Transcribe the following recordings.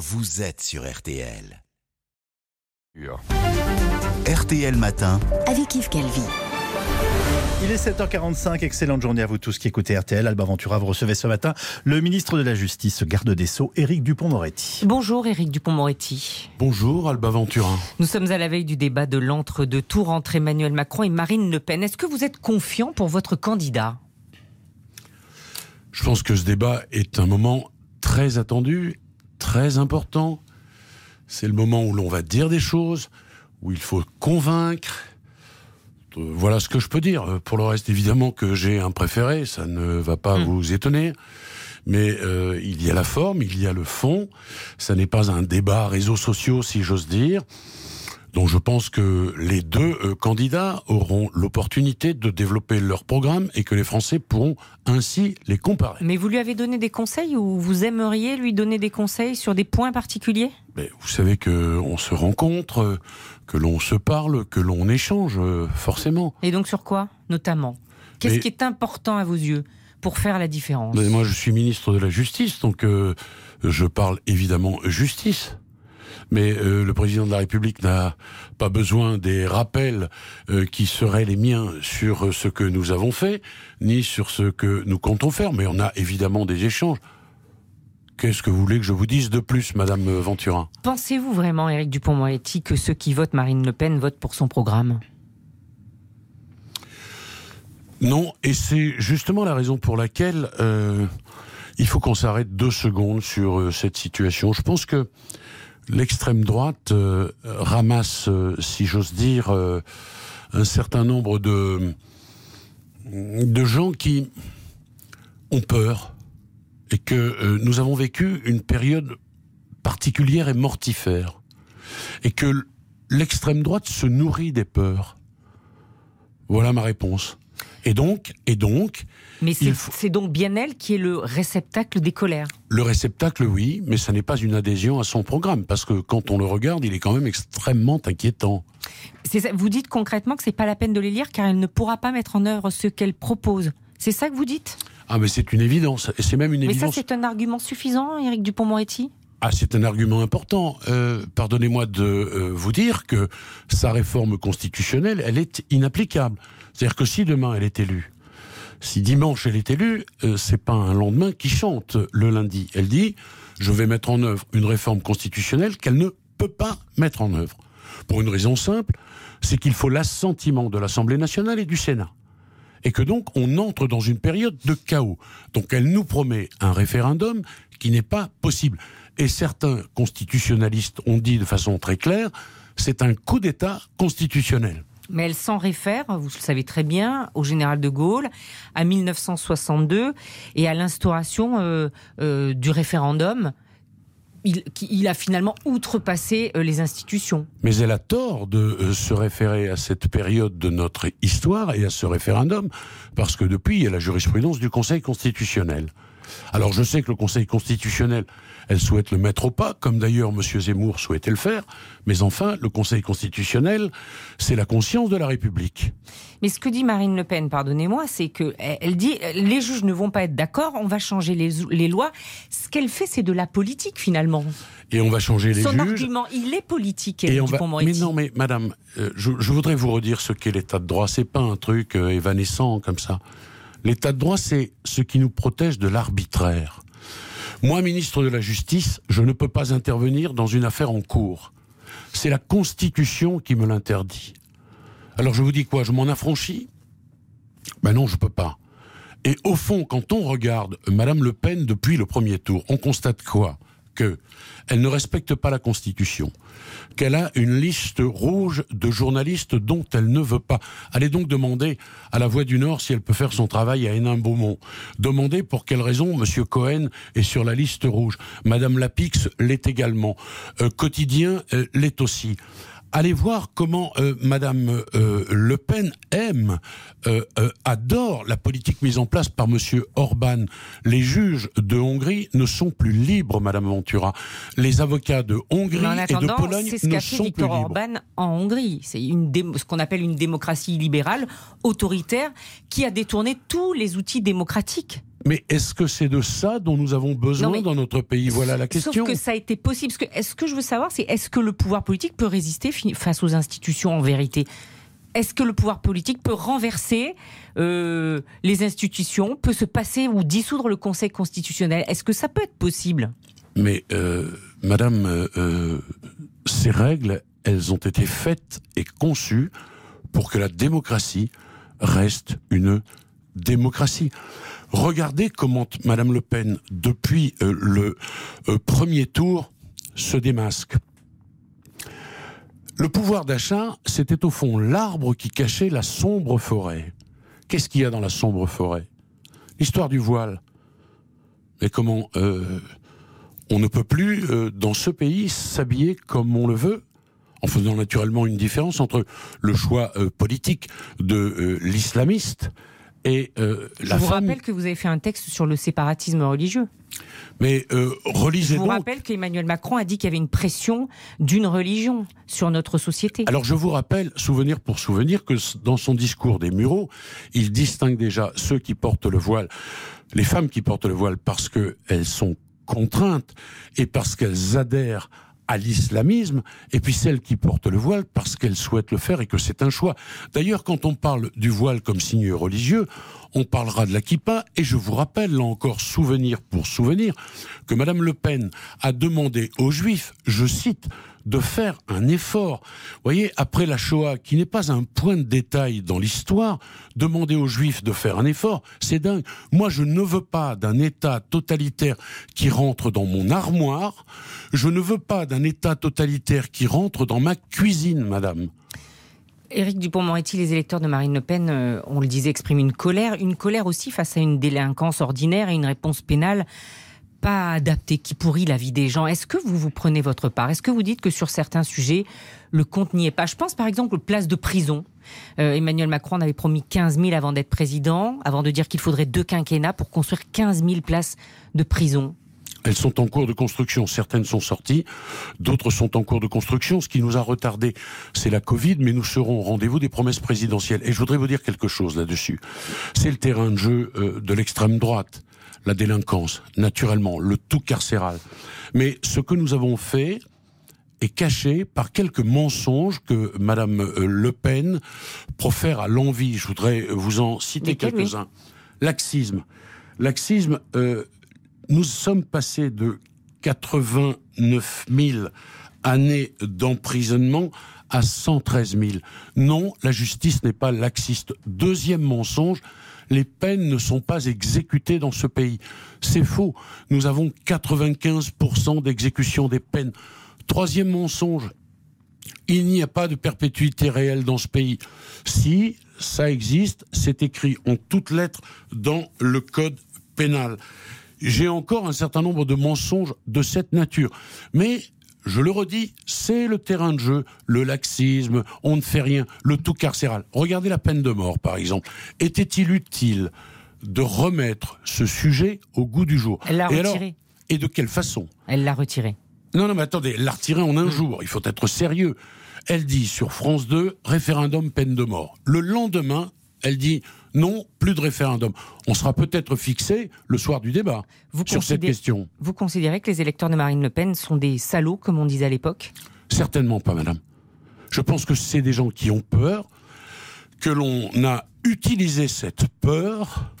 vous êtes sur RTL. RTL Matin. avec Yves Calvi. Il est 7h45, excellente journée à vous tous qui écoutez RTL. Alba Ventura, vous recevez ce matin le ministre de la Justice, garde des Sceaux, Éric Dupont-Moretti. Bonjour Éric Dupont-Moretti. Bonjour Alba Ventura. Nous sommes à la veille du débat de l'entre-deux tours entre Emmanuel Macron et Marine Le Pen. Est-ce que vous êtes confiant pour votre candidat? Je pense que ce débat est un moment très attendu, très important. C'est le moment où l'on va dire des choses, où il faut convaincre. Euh, Voilà ce que je peux dire. Pour le reste, évidemment que j'ai un préféré, ça ne va pas Mm. vous étonner. Mais euh, il y a la forme, il y a le fond. Ça n'est pas un débat réseaux sociaux, si j'ose dire. Donc je pense que les deux euh, candidats auront l'opportunité de développer leur programme et que les Français pourront ainsi les comparer. Mais vous lui avez donné des conseils ou vous aimeriez lui donner des conseils sur des points particuliers? Mais vous savez que on se rencontre, que l'on se parle, que l'on échange, euh, forcément. Et donc sur quoi notamment? Qu'est-ce Mais- qui est important à vos yeux pour faire la différence? Mais moi, je suis ministre de la Justice, donc euh, je parle évidemment justice. Mais euh, le président de la République n'a pas besoin des rappels euh, qui seraient les miens sur euh, ce que nous avons fait, ni sur ce que nous comptons faire. Mais on a évidemment des échanges. Qu'est-ce que vous voulez que je vous dise de plus, Madame Venturin? Pensez-vous vraiment, Éric Dupont-Moretti, que ceux qui votent Marine Le Pen votent pour son programme? Non, et c'est justement la raison pour laquelle euh, il faut qu'on s'arrête deux secondes sur euh, cette situation. Je pense que l'extrême droite euh, ramasse, euh, si j'ose dire, euh, un certain nombre de, gens qui ont peur et que nous avons vécu une période particulière et mortifère et que l'extrême droite se nourrit des peurs. Voilà ma réponse. Et donc, et donc, Mais c'est faut- donc bien elle qui est le réceptacle des colères. le réceptacle, oui, mais ça n'est pas une adhésion à son programme, parce que quand on le regarde, il est quand même extrêmement inquiétant. Ça- Vous dites concrètement que c'est pas la peine de les lire car elle ne pourra pas mettre en œuvre ce qu'elle propose. C'est ça que vous dites? Ah, mais c'est une évidence, et c'est même une Mais ça, évidence. c'est un argument suffisant, Éric Dupont-Moretti Ah, c'est un argument important. Euh, Pardonnez-moi de euh, vous dire que sa réforme constitutionnelle, elle est inapplicable. C'est-à-dire que si demain elle est élue, si dimanche elle est élue, euh, c'est pas un lendemain qui chante le lundi. Elle dit je vais mettre en œuvre une réforme constitutionnelle qu'elle ne peut pas mettre en œuvre. Pour une raison simple, c'est qu'il faut l'assentiment de l'Assemblée nationale et du Sénat. Et que donc on entre dans une période de chaos. Donc elle nous promet un référendum qui n'est pas possible. Et certains constitutionnalistes ont dit de façon très claire, c'est un coup d'État constitutionnel. Mais elle s'en réfère, vous le savez très bien, au général de Gaulle, à 1962 et à l'instauration euh, euh, du référendum. Il, a finalement outrepassé euh, les institutions. Mais elle a tort de euh, se référer à cette période de notre histoire et à ce référendum, parce que depuis, il y a la jurisprudence du Conseil constitutionnel. Alors je sais que le Conseil constitutionnel, elle souhaite le mettre au pas, comme d'ailleurs M. Zemmour souhaitait le faire, mais enfin, le Conseil constitutionnel, c'est la conscience de la République. Mais ce que dit Marine Le Pen, pardonnez-moi, c'est que elle elle dit les juges ne vont pas être d'accord, on va changer les, les lois. Ce qu'elle fait, c'est de la politique finalement. Et on va changer les Son juges. argument, il est politique, Et on va... Mais non, mais madame, euh, je, je voudrais vous redire ce qu'est l'état de droit. C'est pas un truc euh, évanescent comme ça. L'état de droit, c'est ce qui nous protège de l'arbitraire. Moi, ministre de la Justice, je ne peux pas intervenir dans une affaire en cours. C'est la Constitution qui me l'interdit. Alors je vous dis quoi Je m'en affranchis? Ben non, je peux pas. Et au fond, quand on regarde Madame Le Pen depuis le premier tour, on constate quoi? Que elle ne respecte pas la Constitution, qu'elle a une liste rouge de journalistes dont elle ne veut pas. Allez donc demander à la Voix du Nord si elle peut faire son travail à Hénin-Beaumont. Demandez pour quelle raison Monsieur Cohen est sur la liste rouge. Madame Lapix l'est également. Euh, Quotidien euh, l'est aussi. Allez voir comment euh, Madame euh, Le Pen aime, euh, euh, adore la politique mise en place par Monsieur Orban. Les juges de Hongrie ne sont plus libres, Madame Ventura. Les avocats de Hongrie en et de Pologne ce ne fait sont plus libres. Orban en Hongrie. C'est une ce qu'on appelle une démocratie libérale, autoritaire, qui a détourné tous les outils démocratiques. Mais est-ce que c'est de ça dont nous avons besoin dans notre pays? Voilà la question. Sauf que ça a été possible. ce que je veux savoir, c'est est-ce que le pouvoir politique peut résister face aux institutions en vérité? Est-ce que le pouvoir politique peut renverser euh, les institutions, peut se passer ou dissoudre le Conseil constitutionnel? Est-ce que ça peut être possible? Mais, euh, Madame, euh, ces règles, elles ont été faites et conçues pour que la démocratie reste une démocratie. Regardez comment Madame Le Pen, depuis le premier tour, se démasque. Le pouvoir d'achat, c'était au fond l'arbre qui cachait la sombre forêt. Qu'est-ce qu'il y a dans la sombre forêt? L'histoire du voile. Mais comment euh, on ne peut plus, euh, dans ce pays, s'habiller comme on le veut en faisant naturellement une différence entre le choix euh, politique de l'islamiste et Je vous rappelle que vous avez fait un texte sur le séparatisme religieux. Mais euh, relisez Je vous rappelle qu'Emmanuel Macron a dit qu'il y avait une pression d'une religion sur notre société. Alors je vous rappelle, souvenir pour souvenir, que dans son discours des Mureaux, il distingue déjà ceux qui portent le voile, les femmes qui portent le voile parce qu'elles sont contraintes et parce qu'elles adhèrent à l'islamisme, et puis celles qui portent le voile parce qu'elles souhaitent le faire et que c'est un choix. D'ailleurs, quand on parle du voile comme signe religieux, on parlera de la kippa, et je vous rappelle, là encore, souvenir pour souvenir, que Madame Le Pen a demandé aux Juifs, je cite, de faire un effort. Vous voyez, après la Shoah, qui n'est pas un point de détail dans l'histoire, demander aux Juifs de faire un effort, c'est dingue. Moi, je ne veux pas d'un État totalitaire qui rentre dans mon armoire. Je ne veux pas d'un État totalitaire qui rentre dans ma cuisine, madame. Éric Dupont-Moretti, les électeurs de Marine Le Pen, euh, on le disait, expriment une colère, une colère aussi face à une délinquance ordinaire et une réponse pénale pas adaptée, qui pourrit la vie des gens. Est-ce que vous vous prenez votre part? Est-ce que vous dites que sur certains sujets, le compte n'y est pas? Je pense par exemple aux places de prison. Euh, Emmanuel Macron avait promis 15 000 avant d'être président, avant de dire qu'il faudrait deux quinquennats pour construire 15 000 places de prison. Elles sont en cours de construction. Certaines sont sorties, d'autres sont en cours de construction. Ce qui nous a retardé, c'est la Covid, mais nous serons au rendez-vous des promesses présidentielles. Et je voudrais vous dire quelque chose là-dessus. C'est le terrain de jeu euh, de l'extrême droite, la délinquance, naturellement, le tout carcéral. Mais ce que nous avons fait est caché par quelques mensonges que Madame euh, Le Pen profère à l'envie. Je voudrais vous en citer quelques-uns. Laxisme. Laxisme, euh, nous sommes passés de 89 000 années d'emprisonnement à 113 000. Non, la justice n'est pas laxiste. Deuxième mensonge, les peines ne sont pas exécutées dans ce pays. C'est faux. Nous avons 95% d'exécution des peines. Troisième mensonge, il n'y a pas de perpétuité réelle dans ce pays. Si ça existe, c'est écrit en toutes lettres dans le code pénal j'ai encore un certain nombre de mensonges de cette nature. Mais je le redis, c'est le terrain de jeu, le laxisme, on ne fait rien, le tout carcéral. Regardez la peine de mort, par exemple. Était-il utile de remettre ce sujet au goût du jour Elle l'a retiré. et de quelle façon Elle l'a retiré. Non, non, mais attendez, elle l'a retiré en un mm. jour. Il faut être sérieux. Elle dit sur France 2, référendum peine de mort. Le lendemain, elle dit non, plus de référendum. On sera peut-être fixé le soir du débat sur cette question. Vous considérez que les électeurs de Marine Le Pen sont des salauds, comme on disait à l'époque? Certainement pas, madame. Je pense que c'est des gens qui ont peur, que l'on a utilisé cette peur,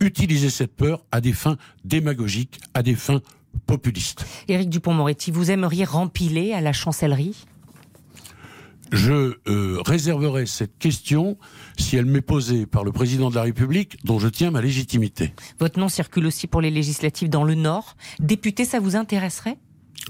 utilisé cette peur à des fins démagogiques, à des fins populistes. Éric Dupont-Moretti, vous aimeriez rempiler à la chancellerie? Je euh, réserverai cette question si elle m'est posée par le président de la République, dont je tiens ma légitimité. Votre nom circule aussi pour les législatives dans le Nord. Député, ça vous intéresserait?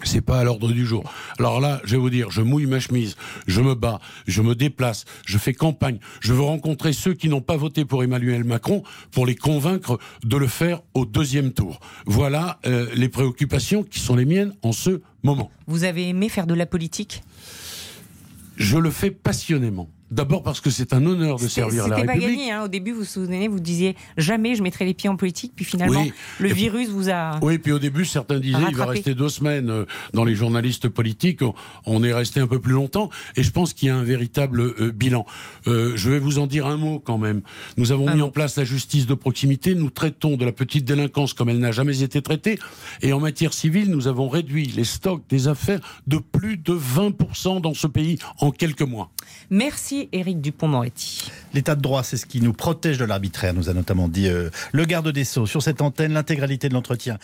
C'est pas à l'ordre du jour. Alors là, je vais vous dire, je mouille ma chemise, je me bats, je me déplace, je fais campagne, je veux rencontrer ceux qui n'ont pas voté pour Emmanuel Macron pour les convaincre de le faire au deuxième tour. Voilà euh, les préoccupations qui sont les miennes en ce moment. Vous avez aimé faire de la politique? Je le fais passionnément. D'abord parce que c'est un honneur de servir la C'était pas République. gagné. hein. Au début, vous vous souvenez, vous disiez jamais je mettrai les pieds en politique. Puis finalement, Oui. le Et- virus vous a. Oui, puis au début, certains disaient il va rester deux semaines euh, dans les journalistes politiques. On- On est resté un peu plus longtemps, et je pense qu'il y a un véritable euh, bilan. Euh, je vais vous en dire un mot quand même. Nous avons mis en place la justice de proximité. Nous traitons de la petite délinquance comme elle n'a jamais été traitée, et en matière civile, nous avons réduit les stocks des affaires de plus de 20% dans ce pays en quelques mois. Merci, Éric Dupont-Moretti. L'état de droit, c'est ce qui nous protège de l'arbitraire, nous a notamment dit euh, le garde des Sceaux. Sur cette antenne, l'intégralité de l'entretien